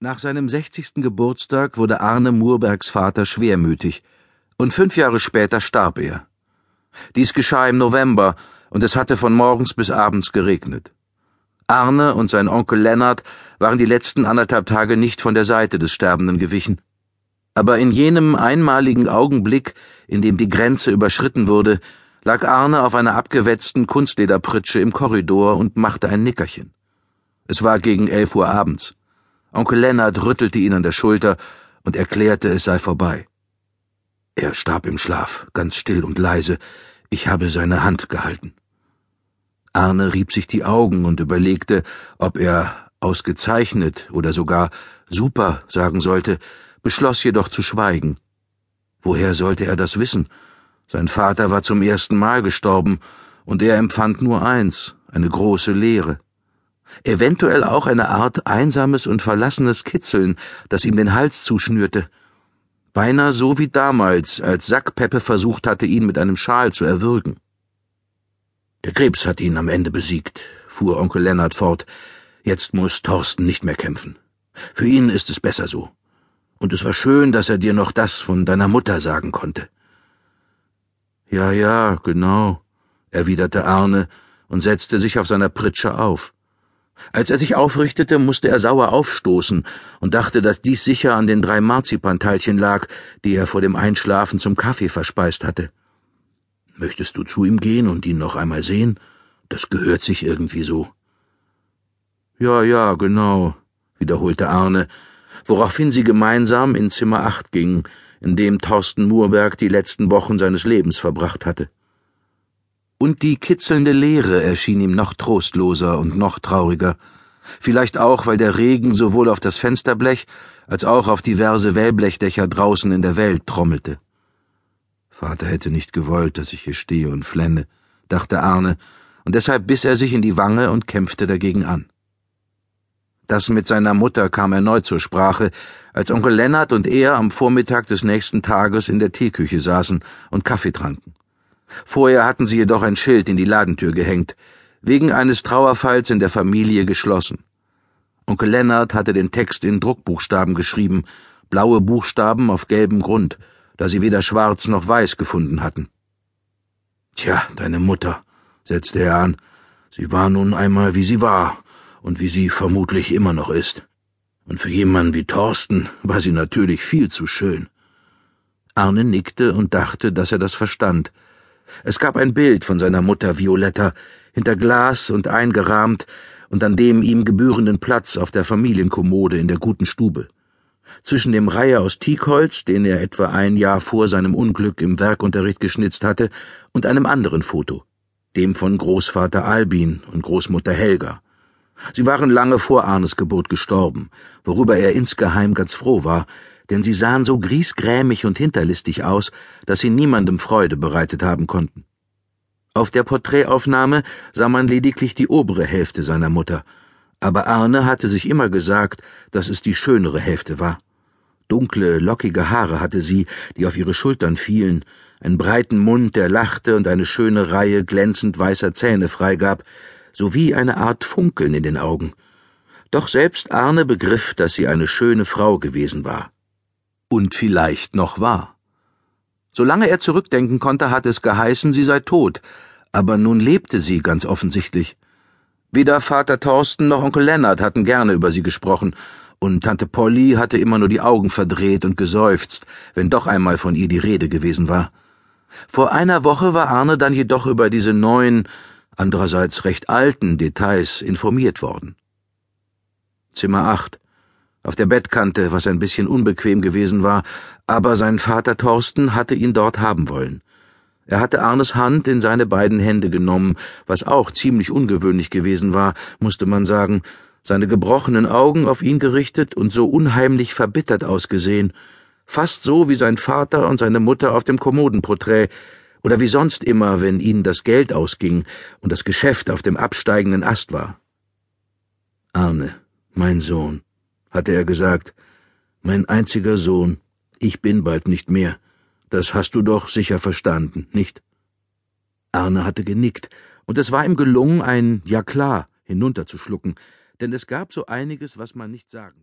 Nach seinem 60. Geburtstag wurde Arne Murbergs Vater schwermütig, und fünf Jahre später starb er. Dies geschah im November, und es hatte von morgens bis abends geregnet. Arne und sein Onkel Lennart waren die letzten anderthalb Tage nicht von der Seite des Sterbenden gewichen. Aber in jenem einmaligen Augenblick, in dem die Grenze überschritten wurde, lag Arne auf einer abgewetzten Kunstlederpritsche im Korridor und machte ein Nickerchen. Es war gegen elf Uhr abends. Onkel Lennart rüttelte ihn an der Schulter und erklärte, es sei vorbei. Er starb im Schlaf, ganz still und leise. Ich habe seine Hand gehalten. Arne rieb sich die Augen und überlegte, ob er ausgezeichnet oder sogar super sagen sollte, beschloss jedoch zu schweigen. Woher sollte er das wissen? Sein Vater war zum ersten Mal gestorben, und er empfand nur eins, eine große Leere eventuell auch eine Art einsames und verlassenes Kitzeln, das ihm den Hals zuschnürte. Beinahe so wie damals, als Sackpeppe versucht hatte, ihn mit einem Schal zu erwürgen. Der Krebs hat ihn am Ende besiegt, fuhr Onkel Lennart fort. Jetzt muss Thorsten nicht mehr kämpfen. Für ihn ist es besser so. Und es war schön, dass er dir noch das von deiner Mutter sagen konnte. Ja, ja, genau, erwiderte Arne und setzte sich auf seiner Pritsche auf. Als er sich aufrichtete, musste er sauer aufstoßen und dachte, dass dies sicher an den drei Marzipanteilchen lag, die er vor dem Einschlafen zum Kaffee verspeist hatte. Möchtest du zu ihm gehen und ihn noch einmal sehen? Das gehört sich irgendwie so. Ja, ja, genau, wiederholte Arne, woraufhin sie gemeinsam in Zimmer acht gingen, in dem Thorsten Murberg die letzten Wochen seines Lebens verbracht hatte und die kitzelnde Leere erschien ihm noch trostloser und noch trauriger, vielleicht auch, weil der Regen sowohl auf das Fensterblech als auch auf diverse Wellblechdächer draußen in der Welt trommelte. Vater hätte nicht gewollt, dass ich hier stehe und flenne, dachte Arne, und deshalb biss er sich in die Wange und kämpfte dagegen an. Das mit seiner Mutter kam erneut zur Sprache, als Onkel Lennart und er am Vormittag des nächsten Tages in der Teeküche saßen und Kaffee tranken. Vorher hatten sie jedoch ein Schild in die Ladentür gehängt, wegen eines Trauerfalls in der Familie geschlossen. Onkel Lennart hatte den Text in Druckbuchstaben geschrieben, blaue Buchstaben auf gelbem Grund, da sie weder schwarz noch weiß gefunden hatten. Tja, deine Mutter, setzte er an, sie war nun einmal wie sie war und wie sie vermutlich immer noch ist. Und für jemanden wie Thorsten war sie natürlich viel zu schön. Arne nickte und dachte, dass er das verstand, es gab ein Bild von seiner Mutter Violetta, hinter Glas und eingerahmt und an dem ihm gebührenden Platz auf der Familienkommode in der guten Stube. Zwischen dem Reihe aus Teakholz, den er etwa ein Jahr vor seinem Unglück im Werkunterricht geschnitzt hatte, und einem anderen Foto, dem von Großvater Albin und Großmutter Helga. Sie waren lange vor Arnes Geburt gestorben, worüber er insgeheim ganz froh war, denn sie sahen so griesgrämig und hinterlistig aus, dass sie niemandem Freude bereitet haben konnten. Auf der Porträtaufnahme sah man lediglich die obere Hälfte seiner Mutter, aber Arne hatte sich immer gesagt, dass es die schönere Hälfte war. Dunkle, lockige Haare hatte sie, die auf ihre Schultern fielen, einen breiten Mund, der lachte und eine schöne Reihe glänzend weißer Zähne freigab, sowie eine Art Funkeln in den Augen. Doch selbst Arne begriff, dass sie eine schöne Frau gewesen war und vielleicht noch war. Solange er zurückdenken konnte, hatte es geheißen, sie sei tot, aber nun lebte sie ganz offensichtlich. Weder Vater Thorsten noch Onkel Lennart hatten gerne über sie gesprochen, und Tante Polly hatte immer nur die Augen verdreht und geseufzt, wenn doch einmal von ihr die Rede gewesen war. Vor einer Woche war Arne dann jedoch über diese neuen, andererseits recht alten Details informiert worden. Zimmer 8 auf der Bettkante, was ein bisschen unbequem gewesen war, aber sein Vater Thorsten hatte ihn dort haben wollen. Er hatte Arnes Hand in seine beiden Hände genommen, was auch ziemlich ungewöhnlich gewesen war, musste man sagen, seine gebrochenen Augen auf ihn gerichtet und so unheimlich verbittert ausgesehen, fast so wie sein Vater und seine Mutter auf dem Kommodenporträt, oder wie sonst immer, wenn ihnen das Geld ausging und das Geschäft auf dem absteigenden Ast war. Arne, mein Sohn, hatte er gesagt, mein einziger Sohn, ich bin bald nicht mehr. Das hast du doch sicher verstanden, nicht? Arne hatte genickt, und es war ihm gelungen, ein Ja klar hinunterzuschlucken, denn es gab so einiges, was man nicht sagen